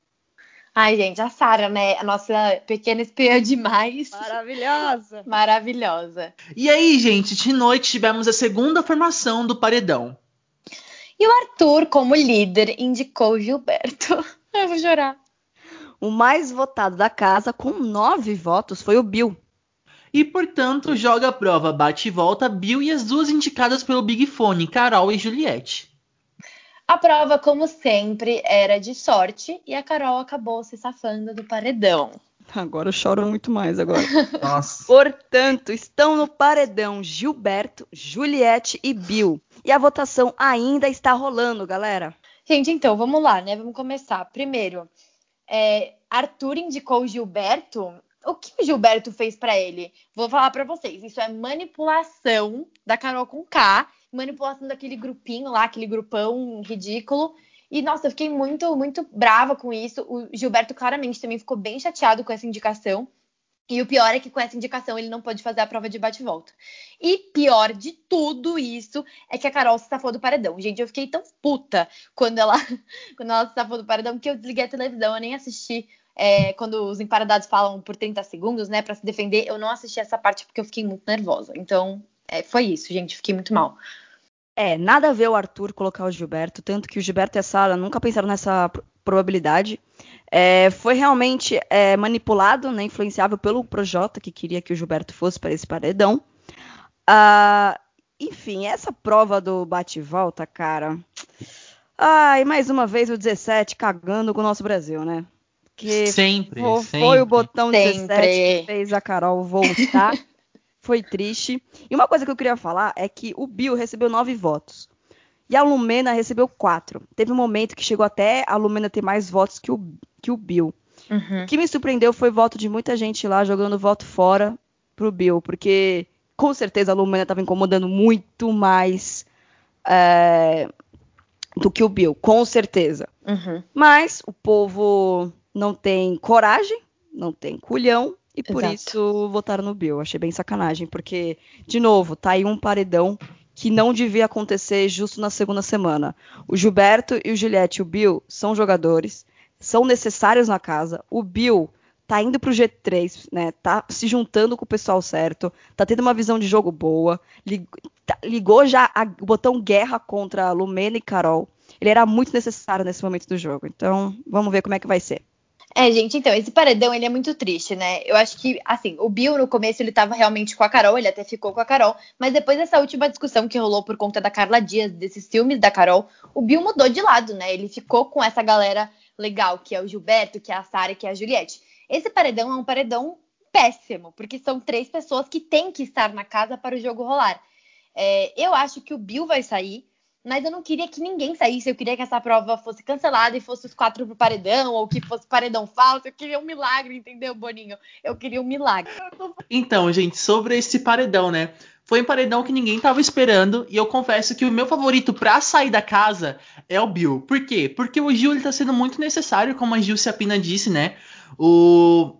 Ai, gente, a Sara, né? A nossa pequena espiã demais. Maravilhosa. Maravilhosa. E aí, gente, de noite tivemos a segunda formação do paredão. E o Arthur, como líder, indicou o Gilberto. Eu vou chorar. O mais votado da casa, com nove votos, foi o Bill. E, portanto, joga a prova bate e volta Bill e as duas indicadas pelo Big Fone, Carol e Juliette. A prova, como sempre, era de sorte e a Carol acabou se safando do paredão. Agora eu choro muito mais agora. Nossa. Portanto, estão no paredão Gilberto, Juliette e Bill. E a votação ainda está rolando, galera. Gente, então, vamos lá, né? Vamos começar. Primeiro, é, Arthur indicou o Gilberto. O que o Gilberto fez para ele? Vou falar para vocês. Isso é manipulação da Carol com K manipulação daquele grupinho lá, aquele grupão ridículo. E, nossa, eu fiquei muito, muito brava com isso. O Gilberto claramente também ficou bem chateado com essa indicação. E o pior é que com essa indicação ele não pode fazer a prova de bate-volta. E pior de tudo isso é que a Carol se safou do paredão. Gente, eu fiquei tão puta quando ela, quando ela se safou do paredão que eu desliguei a televisão, eu nem assisti. É, quando os emparadados falam por 30 segundos, né, para se defender, eu não assisti essa parte porque eu fiquei muito nervosa. Então, é, foi isso, gente, fiquei muito mal. É, nada a ver o Arthur colocar o Gilberto, tanto que o Gilberto e a Sara nunca pensaram nessa probabilidade. É, foi realmente é, manipulado, né, influenciável pelo Projota, que queria que o Gilberto fosse para esse paredão. Ah, enfim, essa prova do bate-volta, cara. Ai, mais uma vez o 17 cagando com o nosso Brasil, né? Que sempre, foi, sempre. foi o botão sempre. 17 que fez a Carol voltar. Foi triste. E uma coisa que eu queria falar é que o Bill recebeu nove votos. E a Lumena recebeu quatro. Teve um momento que chegou até a Lumena ter mais votos que o, que o Bill. Uhum. O que me surpreendeu foi o voto de muita gente lá jogando voto fora pro Bill, porque com certeza a Lumena estava incomodando muito mais é, do que o Bill, com certeza. Uhum. Mas o povo não tem coragem, não tem culhão e por Exato. isso votaram no Bill. Achei bem sacanagem, porque, de novo, tá aí um paredão que não devia acontecer justo na segunda semana. O Gilberto e o Juliette e o Bill são jogadores, são necessários na casa. O Bill tá indo pro G3, né? Tá se juntando com o pessoal certo, tá tendo uma visão de jogo boa, tá, ligou já a, o botão guerra contra a Lumena e Carol. Ele era muito necessário nesse momento do jogo. Então, vamos ver como é que vai ser. É, gente, então, esse paredão, ele é muito triste, né? Eu acho que, assim, o Bill, no começo, ele tava realmente com a Carol, ele até ficou com a Carol, mas depois dessa última discussão que rolou por conta da Carla Dias, desses filmes da Carol, o Bill mudou de lado, né? Ele ficou com essa galera legal, que é o Gilberto, que é a Sara, que é a Juliette. Esse paredão é um paredão péssimo, porque são três pessoas que têm que estar na casa para o jogo rolar. É, eu acho que o Bill vai sair, mas eu não queria que ninguém saísse. Eu queria que essa prova fosse cancelada e fosse os quatro pro paredão, ou que fosse paredão falso. Eu queria um milagre, entendeu, Boninho? Eu queria um milagre. Então, gente, sobre esse paredão, né? Foi um paredão que ninguém tava esperando. E eu confesso que o meu favorito pra sair da casa é o Bill. Por quê? Porque o Gil ele tá sendo muito necessário, como a Gil Ciapina disse, né? O.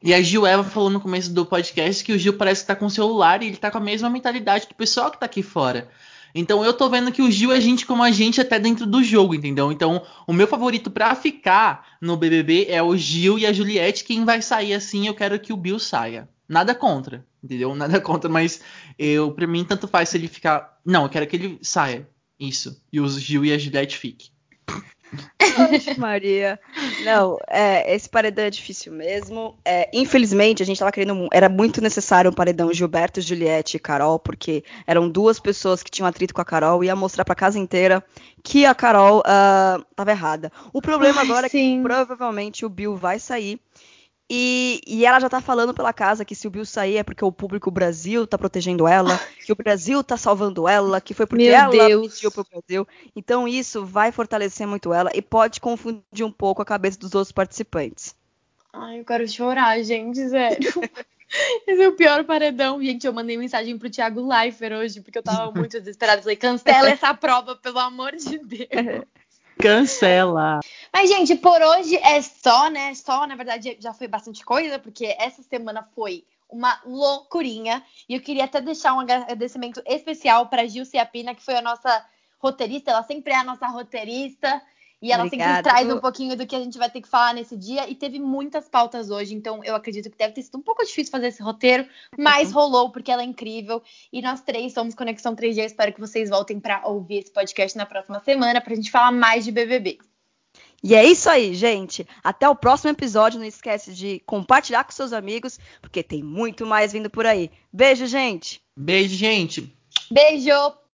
E a Gil Eva falou no começo do podcast que o Gil parece que tá com o celular e ele tá com a mesma mentalidade do pessoal que tá aqui fora. Então eu tô vendo que o Gil é gente como a gente até dentro do jogo, entendeu? Então o meu favorito para ficar no BBB é o Gil e a Juliette. Quem vai sair assim, eu quero que o Bill saia. Nada contra, entendeu? Nada contra, mas eu para mim tanto faz se ele ficar. Não, eu quero que ele saia. Isso. E o Gil e a Juliette fiquem. Maria. Não, é, esse paredão é difícil mesmo. É, infelizmente, a gente tava querendo. Era muito necessário um paredão Gilberto, Juliette e Carol, porque eram duas pessoas que tinham atrito com a Carol e ia mostrar pra casa inteira que a Carol uh, tava errada. O problema Ai, agora sim. é que provavelmente o Bill vai sair. E, e, ela já tá falando pela casa que se o Bill sair é porque o público Brasil tá protegendo ela, que o Brasil tá salvando ela, que foi porque Meu ela Deus. pediu pro Brasil. Então isso vai fortalecer muito ela e pode confundir um pouco a cabeça dos outros participantes. Ai, eu quero chorar, gente, sério. Esse é o pior paredão. Gente, eu mandei mensagem pro Thiago Leifert hoje, porque eu tava muito desesperada. Falei, cancela essa prova, pelo amor de Deus. Cancela. Mas, gente, por hoje é só, né? Só, na verdade, já foi bastante coisa, porque essa semana foi uma loucurinha. E eu queria até deixar um agradecimento especial para Gil Ciapina, que foi a nossa roteirista. Ela sempre é a nossa roteirista. E ela Obrigada. sempre traz um pouquinho do que a gente vai ter que falar nesse dia. E teve muitas pautas hoje, então eu acredito que deve ter sido um pouco difícil fazer esse roteiro, mas rolou porque ela é incrível. E nós três somos Conexão 3G. Espero que vocês voltem para ouvir esse podcast na próxima semana para a gente falar mais de BBB. E é isso aí, gente. Até o próximo episódio. Não esquece de compartilhar com seus amigos, porque tem muito mais vindo por aí. Beijo, gente. Beijo, gente. Beijo.